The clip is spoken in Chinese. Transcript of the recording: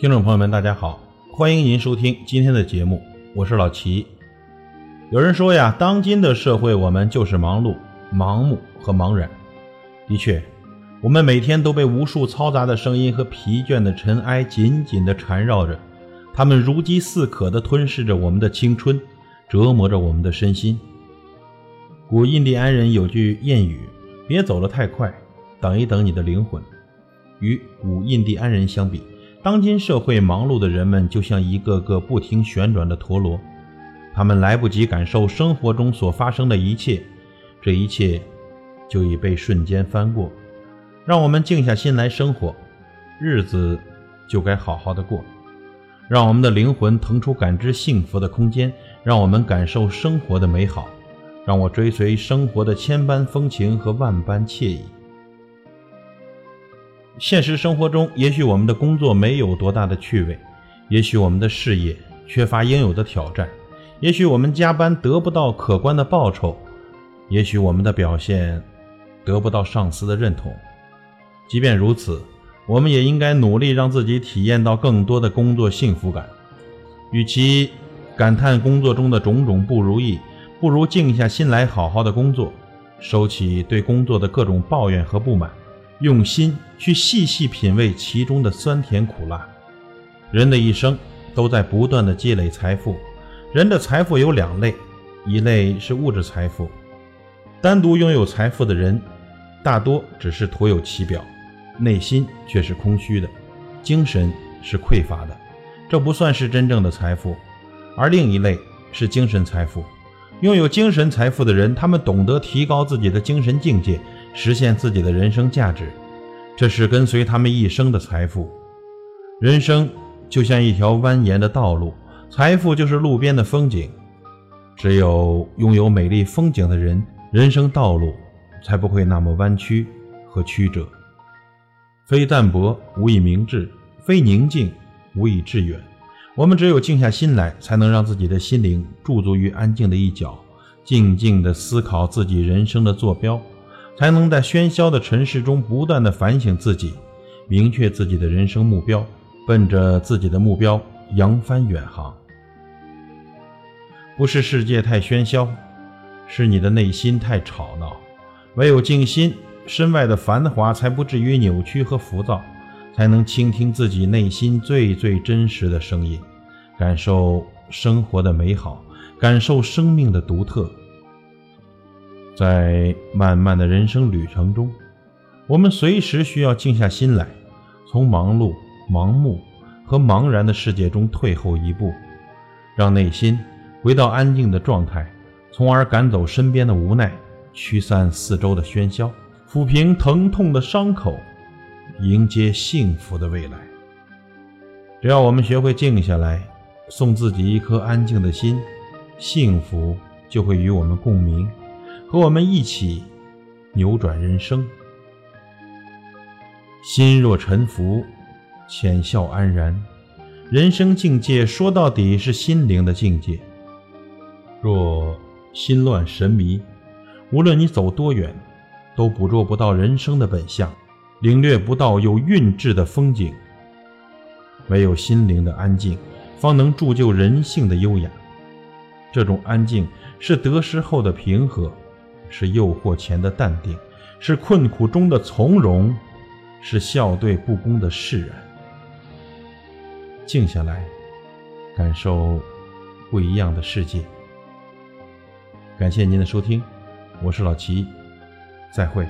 听众朋友们，大家好，欢迎您收听今天的节目，我是老齐。有人说呀，当今的社会，我们就是忙碌、盲目和茫然。的确，我们每天都被无数嘈杂的声音和疲倦的尘埃紧紧地缠绕着，它们如饥似渴地吞噬着我们的青春，折磨着我们的身心。古印第安人有句谚语：“别走得太快，等一等你的灵魂。”与古印第安人相比，当今社会忙碌的人们就像一个个不停旋转的陀螺，他们来不及感受生活中所发生的一切，这一切就已被瞬间翻过。让我们静下心来生活，日子就该好好的过。让我们的灵魂腾出感知幸福的空间，让我们感受生活的美好，让我追随生活的千般风情和万般惬意。现实生活中，也许我们的工作没有多大的趣味，也许我们的事业缺乏应有的挑战，也许我们加班得不到可观的报酬，也许我们的表现得不到上司的认同。即便如此，我们也应该努力让自己体验到更多的工作幸福感。与其感叹工作中的种种不如意，不如静下心来好好的工作，收起对工作的各种抱怨和不满。用心去细细品味其中的酸甜苦辣。人的一生都在不断的积累财富。人的财富有两类，一类是物质财富。单独拥有财富的人，大多只是徒有其表，内心却是空虚的，精神是匮乏的，这不算是真正的财富。而另一类是精神财富。拥有精神财富的人，他们懂得提高自己的精神境界。实现自己的人生价值，这是跟随他们一生的财富。人生就像一条蜿蜒的道路，财富就是路边的风景。只有拥有美丽风景的人，人生道路才不会那么弯曲和曲折。非淡泊无以明志，非宁静无以致远。我们只有静下心来，才能让自己的心灵驻足于安静的一角，静静地思考自己人生的坐标。才能在喧嚣的尘世中不断的反省自己，明确自己的人生目标，奔着自己的目标扬帆远航。不是世界太喧嚣，是你的内心太吵闹。唯有静心，身外的繁华才不至于扭曲和浮躁，才能倾听自己内心最最真实的声音，感受生活的美好，感受生命的独特。在漫漫的人生旅程中，我们随时需要静下心来，从忙碌、盲目和茫然的世界中退后一步，让内心回到安静的状态，从而赶走身边的无奈，驱散四周的喧嚣，抚平疼痛的伤口，迎接幸福的未来。只要我们学会静下来，送自己一颗安静的心，幸福就会与我们共鸣。和我们一起扭转人生，心若沉浮，浅笑安然。人生境界说到底是心灵的境界。若心乱神迷，无论你走多远，都捕捉不到人生的本相，领略不到有韵致的风景。唯有心灵的安静，方能铸就人性的优雅。这种安静，是得失后的平和。是诱惑前的淡定，是困苦中的从容，是笑对不公的释然。静下来，感受不一样的世界。感谢您的收听，我是老齐，再会。